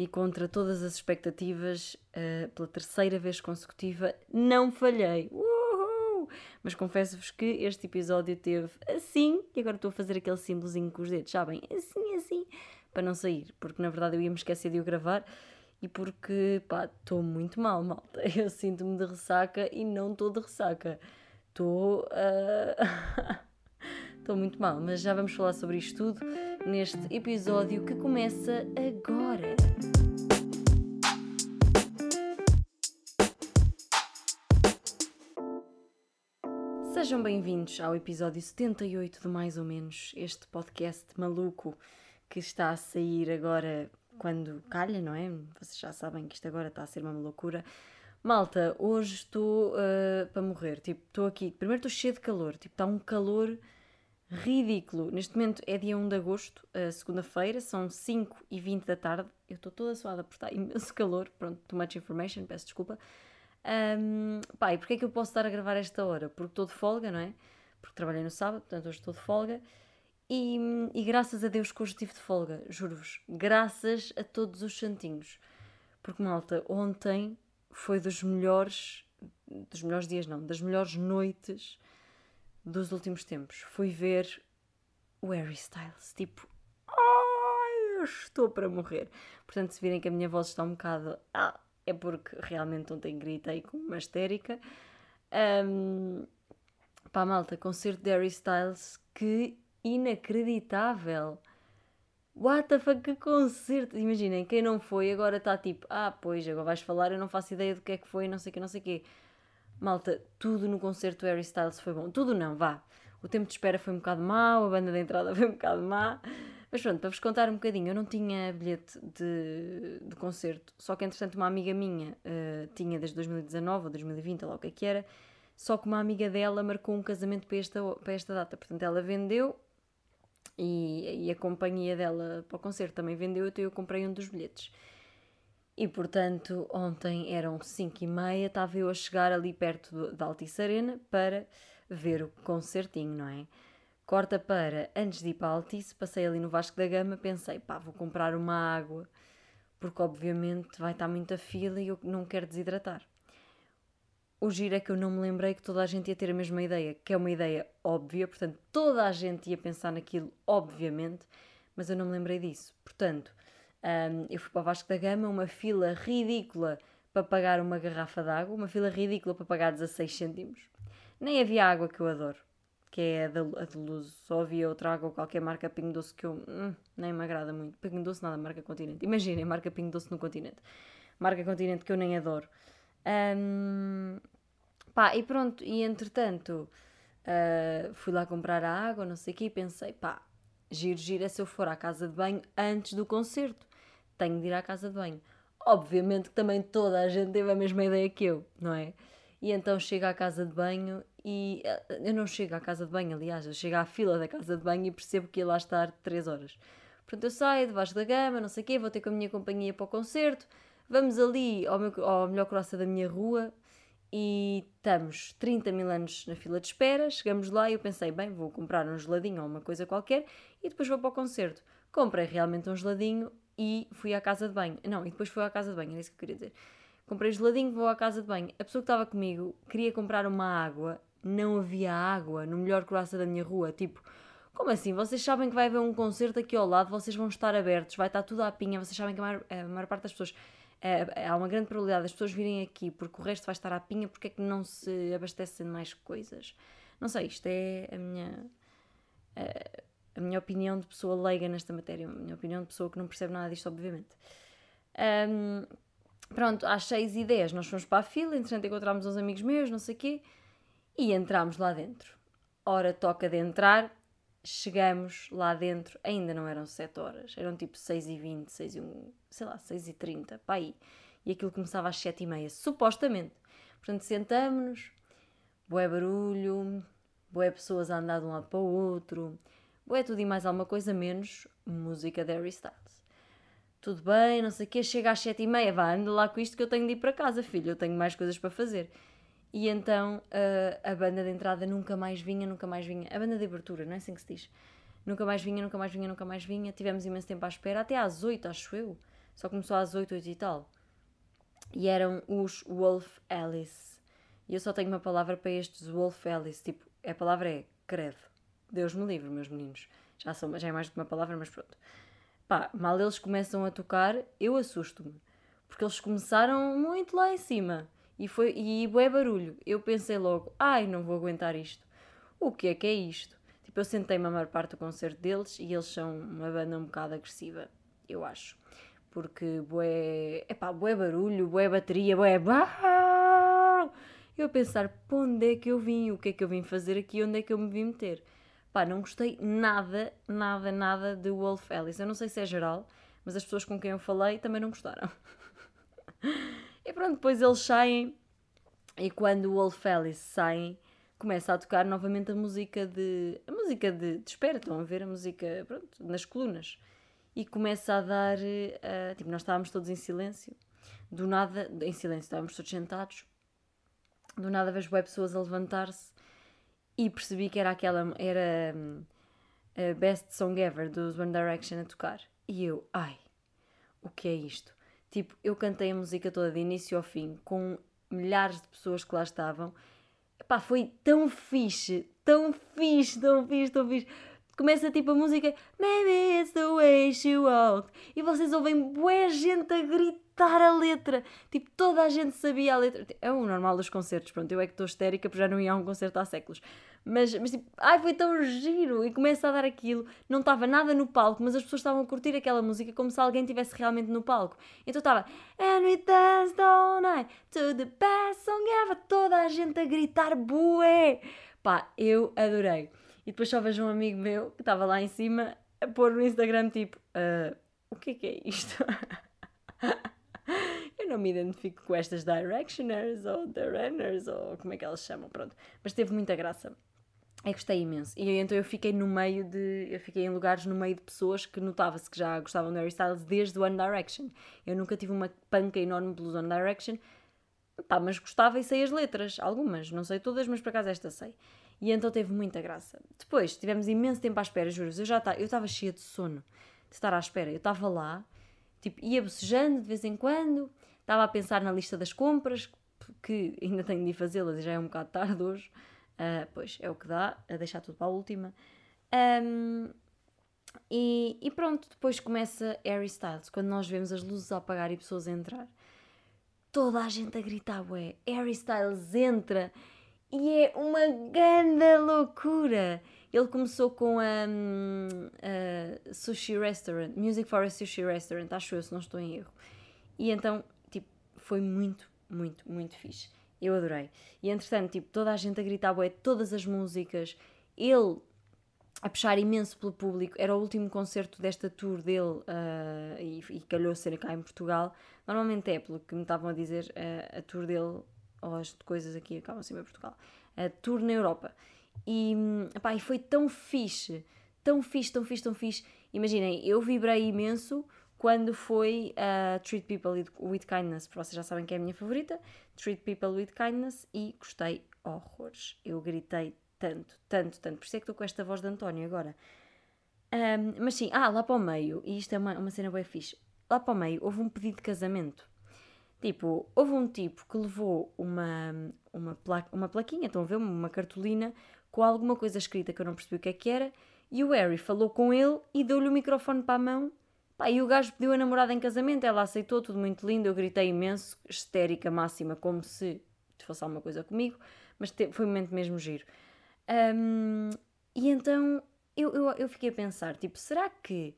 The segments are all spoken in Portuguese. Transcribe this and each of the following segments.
e contra todas as expectativas, uh, pela terceira vez consecutiva, não falhei. Uhul! Mas confesso-vos que este episódio teve assim, e agora estou a fazer aquele símbolozinho com os dedos, sabem? Assim, assim, para não sair, porque na verdade eu ia me esquecer de o gravar e porque, pá, estou muito mal, malta. Eu sinto-me de ressaca e não estou de ressaca. Estou. Uh... Estou muito mal, mas já vamos falar sobre isto tudo neste episódio que começa agora. Sejam bem-vindos ao episódio 78 de Mais ou Menos, este podcast maluco que está a sair agora quando calha, não é? Vocês já sabem que isto agora está a ser uma loucura. Malta, hoje estou uh, para morrer. Tipo, estou aqui. Primeiro estou cheio de calor. Tipo, está um calor ridículo. Neste momento é dia 1 de agosto, uh, segunda-feira, são 5 e 20 da tarde. Eu estou toda suada por estar imenso calor. Pronto, too much information, peço desculpa. Um, pá, e porquê é que eu posso estar a gravar esta hora? Porque estou de folga, não é? Porque trabalhei no sábado, portanto hoje estou de folga. E, e graças a Deus que hoje estive de folga, juro-vos. Graças a todos os santinhos. Porque, malta, ontem foi dos melhores, dos melhores dias não, das melhores noites dos últimos tempos. Fui ver o Harry Styles, tipo, ai, eu estou para morrer. Portanto, se virem que a minha voz está um bocado, ah, é porque realmente ontem gritei com uma histérica. Um, pá, malta, concerto de Harry Styles, que inacreditável. What the fuck, que concerto! Imaginem, quem não foi agora está tipo, ah, pois, agora vais falar, eu não faço ideia do que é que foi, não sei o que, não sei o quê. Malta, tudo no concerto Harry Styles foi bom. Tudo não, vá. O tempo de espera foi um bocado mau, a banda de entrada foi um bocado má. Mas pronto, para vos contar um bocadinho, eu não tinha bilhete de, de concerto, só que entretanto uma amiga minha uh, tinha desde 2019 ou 2020, ou lá o que é que era, só que uma amiga dela marcou um casamento para esta, para esta data. Portanto, ela vendeu e, e a companhia dela para o concerto também vendeu, então eu comprei um dos bilhetes. E portanto, ontem eram 5 e meia, estava eu a chegar ali perto da Altice Arena para ver o concertinho, não é? Corta para, antes de ir para a Altice, passei ali no Vasco da Gama, pensei, pá, vou comprar uma água, porque obviamente vai estar muita fila e eu não quero desidratar. O giro é que eu não me lembrei que toda a gente ia ter a mesma ideia, que é uma ideia óbvia, portanto, toda a gente ia pensar naquilo, obviamente, mas eu não me lembrei disso. Portanto, um, eu fui para o Vasco da Gama, uma fila ridícula para pagar uma garrafa de água, uma fila ridícula para pagar 16 cêntimos. Nem havia água que eu adoro, que é a de, a de luz. Só havia outra água, qualquer marca Pingo Doce que eu hum, nem me agrada muito. Pingo Doce nada, marca Continente. Imaginem, marca Pingo Doce no Continente. Marca Continente que eu nem adoro. Um, pá, e pronto, e entretanto uh, fui lá comprar a água, não sei o quê, e pensei, pá, giro, giro é se eu for à casa de banho antes do concerto. Tenho de ir à casa de banho. Obviamente que também toda a gente teve a mesma ideia que eu, não é? E então chego à casa de banho e uh, eu não chego à casa de banho, aliás, eu chego à fila da casa de banho e percebo que ia lá estar 3 horas. Portanto, eu saio debaixo da gama, não sei o quê, vou ter com a minha companhia para o concerto Vamos ali ao, meu, ao melhor croça da minha rua e estamos 30 mil anos na fila de espera. Chegamos lá e eu pensei, bem, vou comprar um geladinho ou uma coisa qualquer e depois vou para o concerto. Comprei realmente um geladinho e fui à casa de banho. Não, e depois fui à casa de banho, era isso que eu queria dizer. Comprei geladinho, vou à casa de banho. A pessoa que estava comigo queria comprar uma água, não havia água no melhor croça da minha rua. Tipo, como assim? Vocês sabem que vai haver um concerto aqui ao lado, vocês vão estar abertos, vai estar tudo à pinha, vocês sabem que a maior, a maior parte das pessoas é, há uma grande probabilidade das pessoas virem aqui porque o resto vai estar à pinha, porque é que não se abastecem de mais coisas? Não sei, isto é a minha, a, a minha opinião de pessoa leiga nesta matéria, a minha opinião de pessoa que não percebe nada disto, obviamente. Um, pronto, às 6 e 10 nós fomos para a fila, entretanto encontramos uns amigos meus, não sei o quê, e entramos lá dentro. Hora toca de entrar, chegamos lá dentro, ainda não eram 7 horas, eram tipo 6 e 20, 6 e 1, sei lá, 6 e 30, pá aí. E aquilo começava às 7 e meia, supostamente. Portanto, sentamos-nos, boé barulho, boé pessoas a andar de um lado para o outro, boé tudo e mais alguma coisa, menos música de Harry Styles. Tudo bem, não sei o quê, chega às 7 e meia, vá, anda lá com isto que eu tenho de ir para casa, filho, eu tenho mais coisas para fazer. E então uh, a banda de entrada nunca mais vinha, nunca mais vinha. A banda de abertura, não é assim que se diz? Nunca mais vinha, nunca mais vinha, nunca mais vinha. Tivemos imenso tempo à espera, até às 8, acho eu. só começou às 8, 8 e tal. E eram os Wolf Alice. E eu só tenho uma palavra para estes Wolf Alice. Tipo, a palavra é credo. Deus me livre, meus meninos. Já, são, já é mais do que uma palavra, mas pronto. Pá, mal eles começam a tocar, eu assusto-me. Porque eles começaram muito lá em cima. E foi e bué barulho. Eu pensei logo, ai, não vou aguentar isto. O que é que é isto? Tipo, eu sentei-me a maior parte do concerto deles e eles são uma banda um bocado agressiva, eu acho. Porque bué, epá, bué barulho, bué bateria, bué... Eu a pensar, para onde é que eu vim? O que é que eu vim fazer aqui? Onde é que eu me vim meter? Pá, não gostei nada, nada, nada de Wolf Alice. Eu não sei se é geral, mas as pessoas com quem eu falei também não gostaram. e pronto, depois eles saem e quando o Wolf Alice saem, começa a tocar novamente a música de. a música de, de espera, estão a ver a música, pronto, nas colunas. E começa a dar. Uh, tipo, nós estávamos todos em silêncio. Do nada, em silêncio, estávamos todos sentados. Do nada vejo web pessoas a levantar-se e percebi que era aquela, era um, a Best Song Ever dos One Direction a tocar. E eu, ai, o que é isto? Tipo, eu cantei a música toda de início ao fim, com milhares de pessoas que lá estavam. Pá, foi tão fixe, tão fixe, tão fixe, tão fixe. Começa tipo a música Maybe it's the way she walked e vocês ouvem boa gente a gritar a letra. Tipo, toda a gente sabia a letra. É o normal dos concertos, pronto. Eu é que estou histérica porque já não ia a um concerto há séculos. Mas, mas tipo, ai, foi tão giro. E começa a dar aquilo. Não estava nada no palco, mas as pessoas estavam a curtir aquela música como se alguém estivesse realmente no palco. Então estava And we danced all night to the best song ever. Toda a gente a gritar bué. Pá, eu adorei. E depois só vejo um amigo meu que estava lá em cima a pôr no Instagram tipo, uh, o que é que é isto? Eu não me identifico com estas Directioners ou The Runners ou como é que elas chamam, pronto. Mas teve muita graça. É gostei imenso. E então eu fiquei no meio de. Eu fiquei em lugares no meio de pessoas que notava-se que já gostavam de Harry Styles desde o One Direction. Eu nunca tive uma panca enorme pelos One Direction. Pá, mas gostava e sei as letras. Algumas, não sei todas, mas por acaso esta sei. E então teve muita graça. Depois tivemos imenso tempo à espera, juro Eu já estava cheia de sono de estar à espera. Eu estava lá, tipo, ia bocejando de vez em quando Estava a pensar na lista das compras, que ainda tenho de fazê-las e já é um bocado tarde hoje. Uh, pois é o que dá, a deixar tudo para a última. Um, e, e, pronto, depois começa Harry Styles, quando nós vemos as luzes a apagar e pessoas a entrar. Toda a gente a gritar, ué, Harry Styles entra e é uma grande loucura. Ele começou com a, a Sushi Restaurant, Music for a Sushi Restaurant, acho eu, se não estou em erro. E então foi muito, muito, muito fixe. Eu adorei. E entretanto, tipo, toda a gente a gritar bué, todas as músicas, ele a puxar imenso pelo público. Era o último concerto desta tour dele uh, e, e calhou ser cá em Portugal. Normalmente é, pelo que me estavam a dizer, uh, a tour dele, ou as coisas aqui acabam sempre em Portugal, a tour na Europa. E, epá, e foi tão fixe, tão fixe, tão fixe, tão fixe. Imaginem, eu vibrei imenso quando foi a uh, Treat People with Kindness, porque vocês já sabem que é a minha favorita, Treat People with Kindness, e gostei horrores. Eu gritei tanto, tanto, tanto. Por isso é que estou com esta voz de António agora. Um, mas sim, ah, lá para o meio, e isto é uma, uma cena bem fixe, lá para o meio houve um pedido de casamento. Tipo, houve um tipo que levou uma, uma, pla uma plaquinha, estão a ver? Uma cartolina com alguma coisa escrita que eu não percebi o que é que era, e o Harry falou com ele e deu-lhe o microfone para a mão Pá, e o gajo pediu a namorada em casamento, ela aceitou, tudo muito lindo, eu gritei imenso, histérica máxima, como se fosse alguma coisa comigo, mas foi um momento mesmo giro. Um, e então eu, eu, eu fiquei a pensar, tipo, será que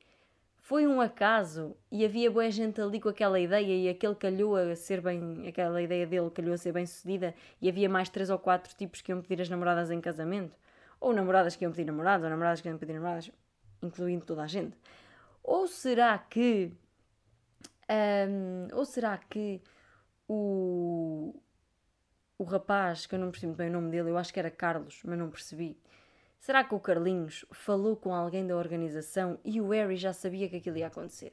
foi um acaso e havia boa gente ali com aquela ideia e aquele calhou a ser bem, aquela ideia dele calhou a ser bem sucedida e havia mais três ou quatro tipos que iam pedir as namoradas em casamento? Ou namoradas que iam pedir namorados, ou namoradas que iam pedir namoradas, incluindo toda a gente. Ou será que. Um, ou será que o, o rapaz, que eu não percebi bem o nome dele, eu acho que era Carlos, mas não percebi. Será que o Carlinhos falou com alguém da organização e o Harry já sabia que aquilo ia acontecer?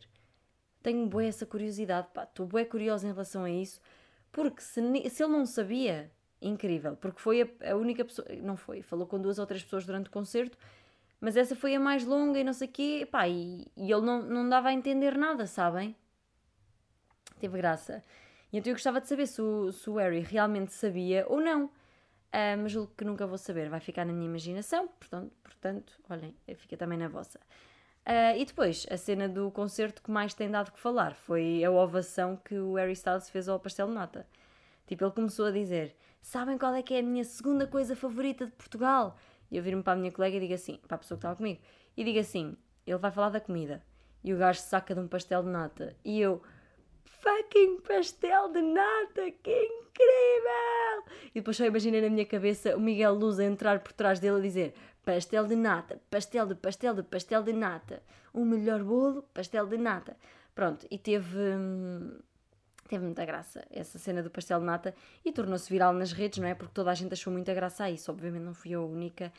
Tenho bué essa curiosidade, pá, estou bué curiosa em relação a isso, porque se, se ele não sabia, incrível, porque foi a, a única pessoa, não foi, falou com duas ou três pessoas durante o concerto mas essa foi a mais longa e não sei o quê, pá, e, e ele não, não dava a entender nada, sabem? Teve graça. E então eu gostava de saber se o, se o Harry realmente sabia ou não. Uh, mas julgo que nunca vou saber, vai ficar na minha imaginação, portanto, portanto olhem, fica também na vossa. Uh, e depois, a cena do concerto que mais tem dado que falar foi a ovação que o Harry Styles fez ao pastel de nata. Tipo, ele começou a dizer: Sabem qual é que é a minha segunda coisa favorita de Portugal? E eu viro-me para a minha colega e digo assim, para a pessoa que estava comigo, e digo assim: Ele vai falar da comida. E o gajo saca de um pastel de nata. E eu, fucking pastel de nata, que incrível! E depois só imaginei na minha cabeça o Miguel Luz a entrar por trás dele a dizer pastel de nata, pastel de pastel de pastel de nata, o melhor bolo, pastel de nata. Pronto, e teve. Hum, teve muita graça essa cena do pastel de nata e tornou-se viral nas redes, não é? Porque toda a gente achou muita graça a isso. Obviamente não fui eu a única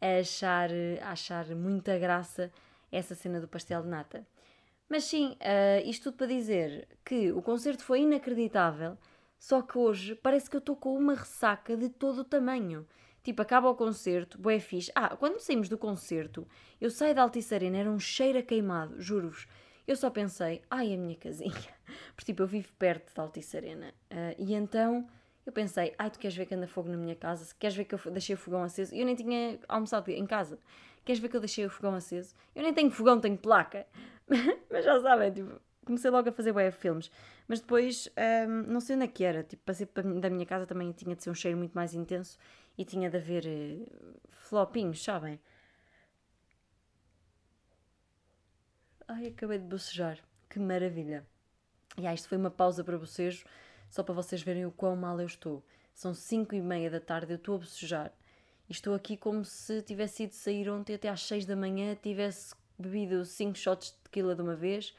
a achar, a achar muita graça essa cena do pastel de nata. Mas sim, uh, isto tudo para dizer que o concerto foi inacreditável, só que hoje parece que eu estou com uma ressaca de todo o tamanho. Tipo, acaba o concerto, boé fixe. Ah, quando saímos do concerto, eu saí da Altice Arena, era um cheiro a queimado, juro-vos. Eu só pensei, ai, a minha casinha. Porque, tipo, eu vivo perto da Altice Arena. Uh, e então, eu pensei, ai, tu queres ver que anda fogo na minha casa? Queres ver que eu deixei o fogão aceso? Eu nem tinha almoçado em casa. Queres ver que eu deixei o fogão aceso? Eu nem tenho fogão, tenho placa. Mas já sabem, tipo, comecei logo a fazer web filmes. Mas depois, um, não sei onde é que era. Tipo, passei da minha casa também tinha de ser um cheiro muito mais intenso e tinha de haver uh, flopinhos, sabem? Ai, acabei de bocejar. Que maravilha. E ah, isto foi uma pausa para bocejo, só para vocês verem o quão mal eu estou. São 5 e meia da tarde, eu estou a bocejar. E estou aqui como se tivesse ido sair ontem até às 6 da manhã, tivesse bebido 5 shots de tequila de uma vez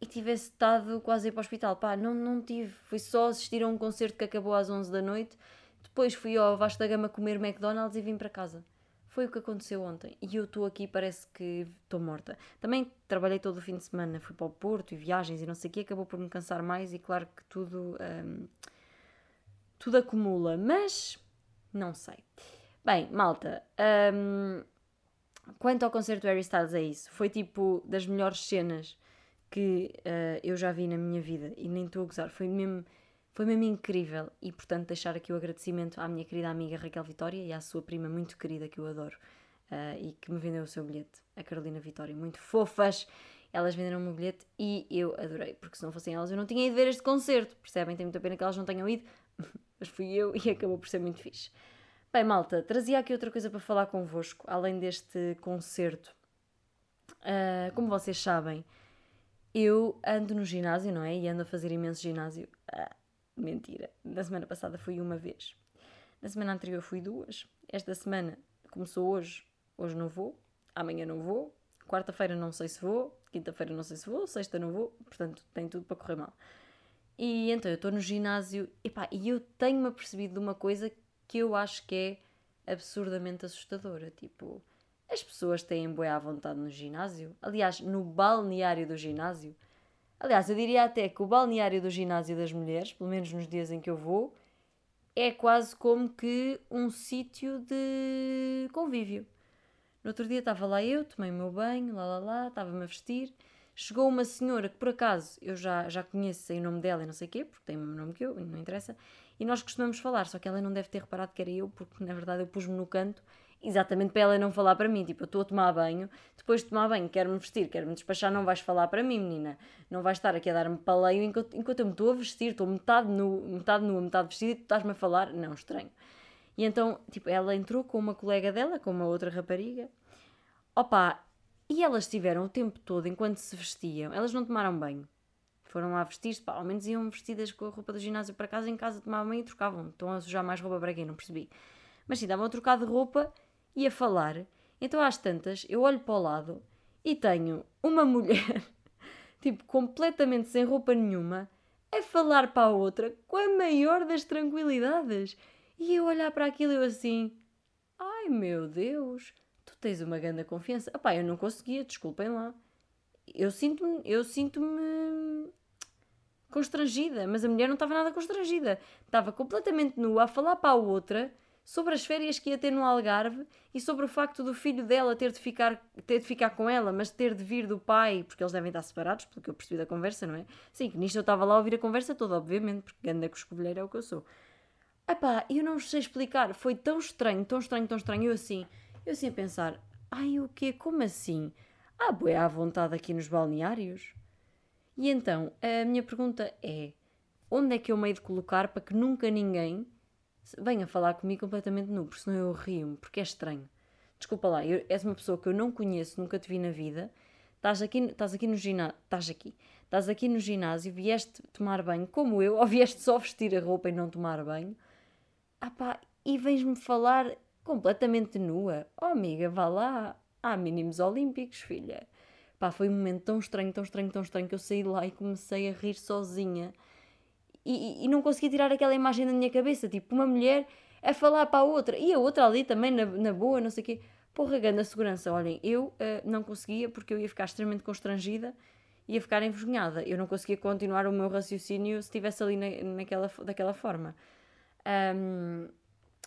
e tivesse estado quase a ir para o hospital. Pá, não, não tive. Fui só assistir a um concerto que acabou às 11 da noite. Depois fui ao Vasco da Gama comer McDonald's e vim para casa. Foi o que aconteceu ontem. E eu estou aqui, parece que estou morta. Também trabalhei todo o fim de semana, fui para o Porto e viagens e não sei o quê, acabou por me cansar mais e claro que tudo. Um, tudo acumula. Mas. Não sei. Bem, malta, um, quanto ao concerto Harry Styles é isso. Foi tipo das melhores cenas que uh, eu já vi na minha vida e nem estou a gozar. Foi mesmo, foi mesmo incrível e, portanto, deixar aqui o agradecimento à minha querida amiga Raquel Vitória e à sua prima muito querida que eu adoro uh, e que me vendeu o seu bilhete, a Carolina Vitória. Muito fofas. Elas venderam o bilhete e eu adorei, porque se não fossem elas eu não tinha ido ver este concerto. Percebem? Tem muita pena que elas não tenham ido, mas fui eu e acabou por ser muito fixe. Bem, malta, trazia aqui outra coisa para falar convosco, além deste concerto. Uh, como vocês sabem, eu ando no ginásio, não é? E ando a fazer imenso ginásio. Ah, mentira. Na semana passada fui uma vez. Na semana anterior fui duas. Esta semana começou hoje. Hoje não vou. Amanhã não vou. Quarta-feira não sei se vou. Quinta-feira não sei se vou. Sexta não vou. Portanto, tem tudo para correr mal. E então eu estou no ginásio epá, e eu tenho-me apercebido de uma coisa que eu acho que é absurdamente assustadora. Tipo, as pessoas têm boa à vontade no ginásio. Aliás, no balneário do ginásio. Aliás, eu diria até que o balneário do ginásio das mulheres, pelo menos nos dias em que eu vou, é quase como que um sítio de convívio. No outro dia estava lá eu, tomei o meu banho, lá lá lá, estava-me a vestir. Chegou uma senhora que por acaso eu já, já conheço, sei o nome dela e não sei o quê, porque tem o mesmo nome que eu, não interessa e nós costumamos falar, só que ela não deve ter reparado que era eu, porque na verdade eu pus-me no canto exatamente para ela não falar para mim. Tipo, eu estou a tomar banho, depois de tomar banho, quero-me vestir, quero-me despachar, não vais falar para mim, menina. Não vais estar aqui a dar-me paleio enquanto, enquanto eu me estou a vestir, estou metade, nu, metade nua, metade vestida e tu estás-me a falar. Não, estranho. E então, tipo, ela entrou com uma colega dela, com uma outra rapariga. Opa, e elas tiveram o tempo todo, enquanto se vestiam, elas não tomaram banho foram lá vestir-se, ao menos iam vestidas com a roupa do ginásio para casa, em casa tomavam e trocavam. Estão a sujar mais roupa para quem? Não percebi. Mas sim, davam a trocar de roupa e a falar. Então às tantas, eu olho para o lado e tenho uma mulher, tipo, completamente sem roupa nenhuma, a falar para a outra com a maior das tranquilidades. E eu olhar para aquilo eu assim, ai meu Deus, tu tens uma grande confiança. Epá, eu não conseguia, desculpem lá. Eu sinto-me, eu sinto-me constrangida, mas a mulher não estava nada constrangida. Estava completamente nua a falar para a outra, sobre as férias que ia ter no Algarve e sobre o facto do filho dela ter de ficar, ter de ficar com ela, mas ter de vir do pai, porque eles devem estar separados, pelo que eu percebi da conversa, não é? Sim, que nisto eu estava lá a ouvir a conversa toda, obviamente, porque anda com escovilheiro é o que eu sou. Epá, eu não sei explicar, foi tão estranho, tão estranho, tão estranho, eu assim, eu assim a pensar, ai o quê, como assim? Ah, boé à vontade aqui nos balneários? E então, a minha pergunta é, onde é que eu meio de colocar para que nunca ninguém venha falar comigo completamente nu, porque senão eu rio-me, porque é estranho. Desculpa lá, eu, és uma pessoa que eu não conheço, nunca te vi na vida, estás aqui, estás aqui no ginásio, estás aqui, estás aqui no ginásio, vieste tomar banho como eu, ou vieste só vestir a roupa e não tomar banho, ah pá, e vens-me falar completamente nua. Oh amiga, vá lá, há mínimos olímpicos, filha. Pá, foi um momento tão estranho, tão estranho, tão estranho que eu saí de lá e comecei a rir sozinha e, e, não conseguia tirar aquela imagem da minha cabeça, tipo, uma mulher a falar para a outra, e a outra ali também na, na boa, não sei o quê. Porra, a segurança, olhem, eu uh, não conseguia porque eu ia ficar extremamente constrangida, ia ficar envergonhada. Eu não conseguia continuar o meu raciocínio se estivesse ali na, naquela, daquela forma. Um,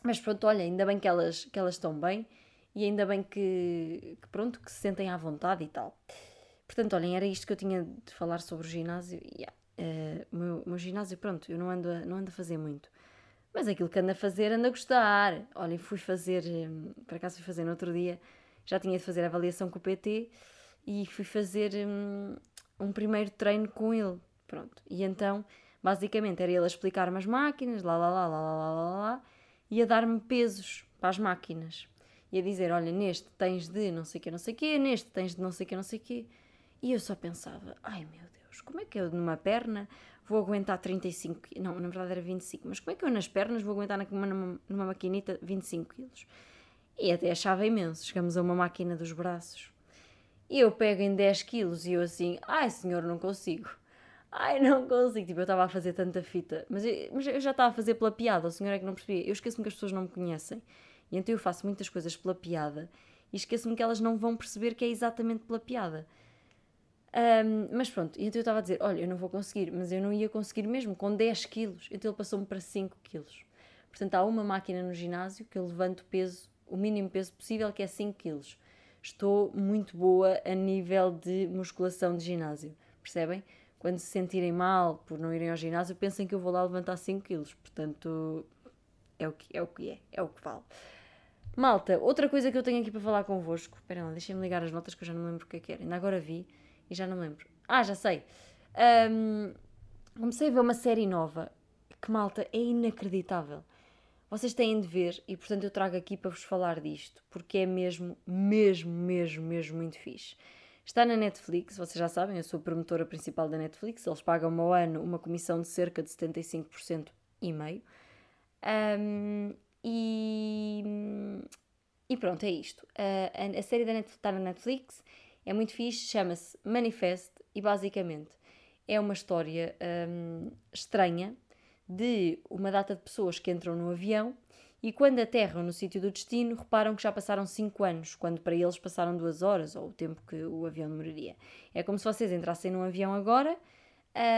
mas pronto, olha, ainda bem que elas, que elas estão bem e ainda bem que, que, pronto, que se sentem à vontade e tal. Portanto, olhem, era isto que eu tinha de falar sobre o ginásio. Yeah. Uh, meu, meu ginásio, pronto, eu não ando, a, não ando a fazer muito. Mas aquilo que ando a fazer, ando a gostar. Olhem, fui fazer, um, por acaso fui fazer no outro dia, já tinha de fazer a avaliação com o PT e fui fazer um, um primeiro treino com ele. Pronto. E então, basicamente, era ele a explicar-me as máquinas, lá, lá, lá, lá, lá, lá, lá, lá e a dar-me pesos para as máquinas. E a dizer, olha, neste tens de não sei o que, não sei o neste tens de não sei o que, não sei o. E eu só pensava, ai meu Deus como é que eu numa perna vou aguentar 35 não, na verdade era 25, mas como é que eu nas pernas vou aguentar numa, numa maquinita 25 quilos? E até achava imenso, chegamos a uma máquina dos braços. E eu pego em 10 quilos e eu assim, ai senhor, não consigo. Ai, não consigo. Tipo, eu estava a fazer tanta fita. Mas eu, mas eu já estava a fazer pela piada, o senhor é que não percebia. Eu esqueço-me que as pessoas não me conhecem. E então eu faço muitas coisas pela piada e esqueço-me que elas não vão perceber que é exatamente pela piada. Um, mas pronto, então eu estava a dizer: olha, eu não vou conseguir, mas eu não ia conseguir mesmo com 10 quilos. Então ele passou-me para 5 quilos. Portanto, há uma máquina no ginásio que eu levanto o peso, o mínimo peso possível, que é 5 quilos. Estou muito boa a nível de musculação de ginásio, percebem? Quando se sentirem mal por não irem ao ginásio, pensem que eu vou lá levantar 5 quilos. Portanto, é o que é, o que é, é o que vale. Malta, outra coisa que eu tenho aqui para falar convosco. Espera lá, deixem-me ligar as notas que eu já não lembro o que é que era. Ainda agora vi e já não lembro. Ah, já sei. Um, comecei a ver uma série nova que, malta, é inacreditável. Vocês têm de ver e, portanto, eu trago aqui para vos falar disto, porque é mesmo, mesmo, mesmo, mesmo muito fixe. Está na Netflix, vocês já sabem, eu sou promotora principal da Netflix, eles pagam ao ano uma comissão de cerca de 75% e meio. Um, e, e pronto, é isto. a, a série da Netflix, está na Netflix é muito fixe, chama-se Manifest e basicamente é uma história hum, estranha de uma data de pessoas que entram no avião e quando aterram no sítio do destino reparam que já passaram 5 anos, quando para eles passaram 2 horas ou o tempo que o avião demoraria. É como se vocês entrassem num avião agora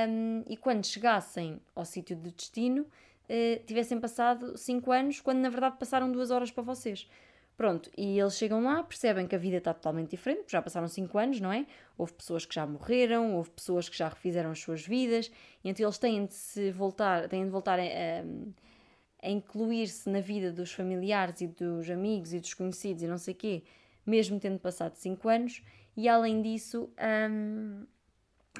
um, e quando chegassem ao sítio de destino uh, tivessem passado 5 anos, quando na verdade passaram 2 horas para vocês. Pronto, e eles chegam lá, percebem que a vida está totalmente diferente, já passaram 5 anos, não é? Houve pessoas que já morreram, houve pessoas que já refizeram as suas vidas, e então eles têm de se voltar, têm de voltar a, a, incluir-se na vida dos familiares e dos amigos e dos conhecidos e não sei quê, mesmo tendo passado 5 anos, e além disso, hum,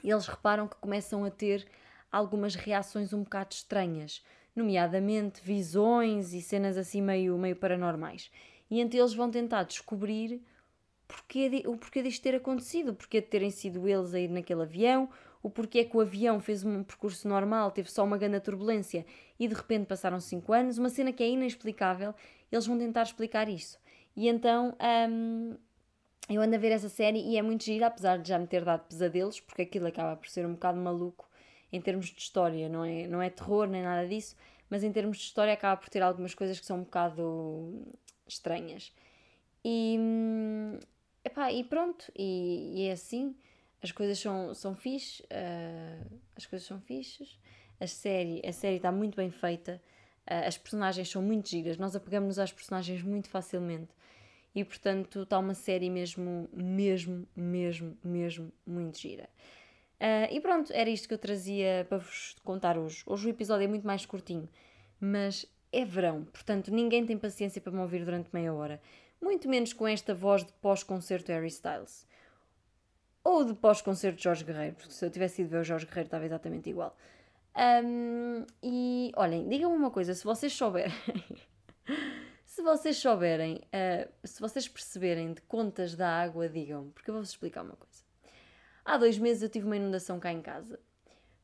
eles reparam que começam a ter algumas reações um bocado estranhas, nomeadamente visões e cenas assim meio, meio paranormais e então eles vão tentar descobrir porquê de, o porquê disto ter acontecido, o porquê de terem sido eles a ir naquele avião, o porquê que o avião fez um percurso normal, teve só uma grande turbulência e de repente passaram 5 anos, uma cena que é inexplicável, eles vão tentar explicar isso. E então hum, eu ando a ver essa série e é muito gira, apesar de já me ter dado pesadelos, porque aquilo acaba por ser um bocado maluco em termos de história, não é, não é terror nem nada disso, mas em termos de história acaba por ter algumas coisas que são um bocado estranhas. E, epá, e pronto, e, e é assim, as coisas são, são fixe, uh, as coisas são fixes, a série a série está muito bem feita, Uh, as personagens são muito giras, nós apegamos-nos às personagens muito facilmente. E portanto está uma série mesmo, mesmo, mesmo, mesmo muito gira. Uh, e pronto, era isto que eu trazia para vos contar hoje. Hoje o episódio é muito mais curtinho, mas é verão, portanto ninguém tem paciência para me ouvir durante meia hora. Muito menos com esta voz de pós-concerto Harry Styles. Ou de pós-concerto Jorge Guerreiro, porque se eu tivesse ido ver o Jorge Guerreiro estava exatamente igual. Um, e olhem, digam-me uma coisa, se vocês souberem. se vocês souberem, uh, se vocês perceberem de contas da água, digam-me, porque eu vou-vos explicar uma coisa. Há dois meses eu tive uma inundação cá em casa,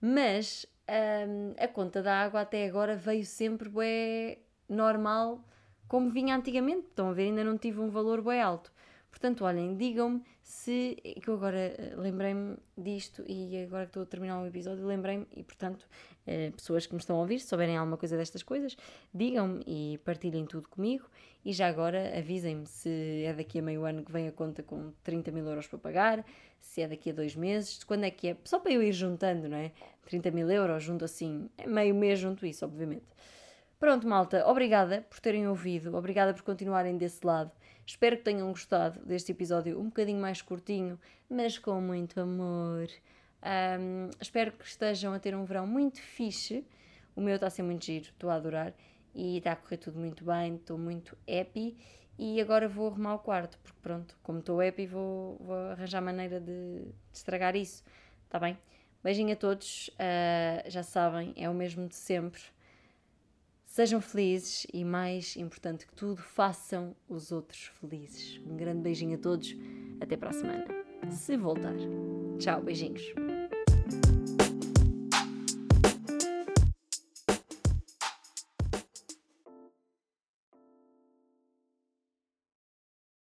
mas um, a conta da água até agora veio sempre bem normal, como vinha antigamente. Estão a ver, ainda não tive um valor bem alto. Portanto, olhem, digam-me se. que eu agora eh, lembrei-me disto e agora que estou a terminar o episódio, lembrei-me, e portanto, eh, pessoas que me estão a ouvir, se souberem alguma coisa destas coisas, digam-me e partilhem tudo comigo. E já agora avisem-me se é daqui a meio ano que vem a conta com 30 mil euros para pagar, se é daqui a dois meses, quando é que é, só para eu ir juntando, não é? 30 mil euros, junto assim, é meio mês junto isso, obviamente. Pronto, malta, obrigada por terem ouvido, obrigada por continuarem desse lado. Espero que tenham gostado deste episódio um bocadinho mais curtinho, mas com muito amor. Um, espero que estejam a ter um verão muito fixe. O meu está a ser muito giro, estou a adorar e está a correr tudo muito bem, estou muito happy. E agora vou arrumar o quarto, porque pronto, como estou happy, vou, vou arranjar maneira de, de estragar isso. Está bem? Beijinho a todos, uh, já sabem, é o mesmo de sempre. Sejam felizes e, mais importante que tudo, façam os outros felizes. Um grande beijinho a todos. Até para a semana. Se voltar. Tchau, beijinhos.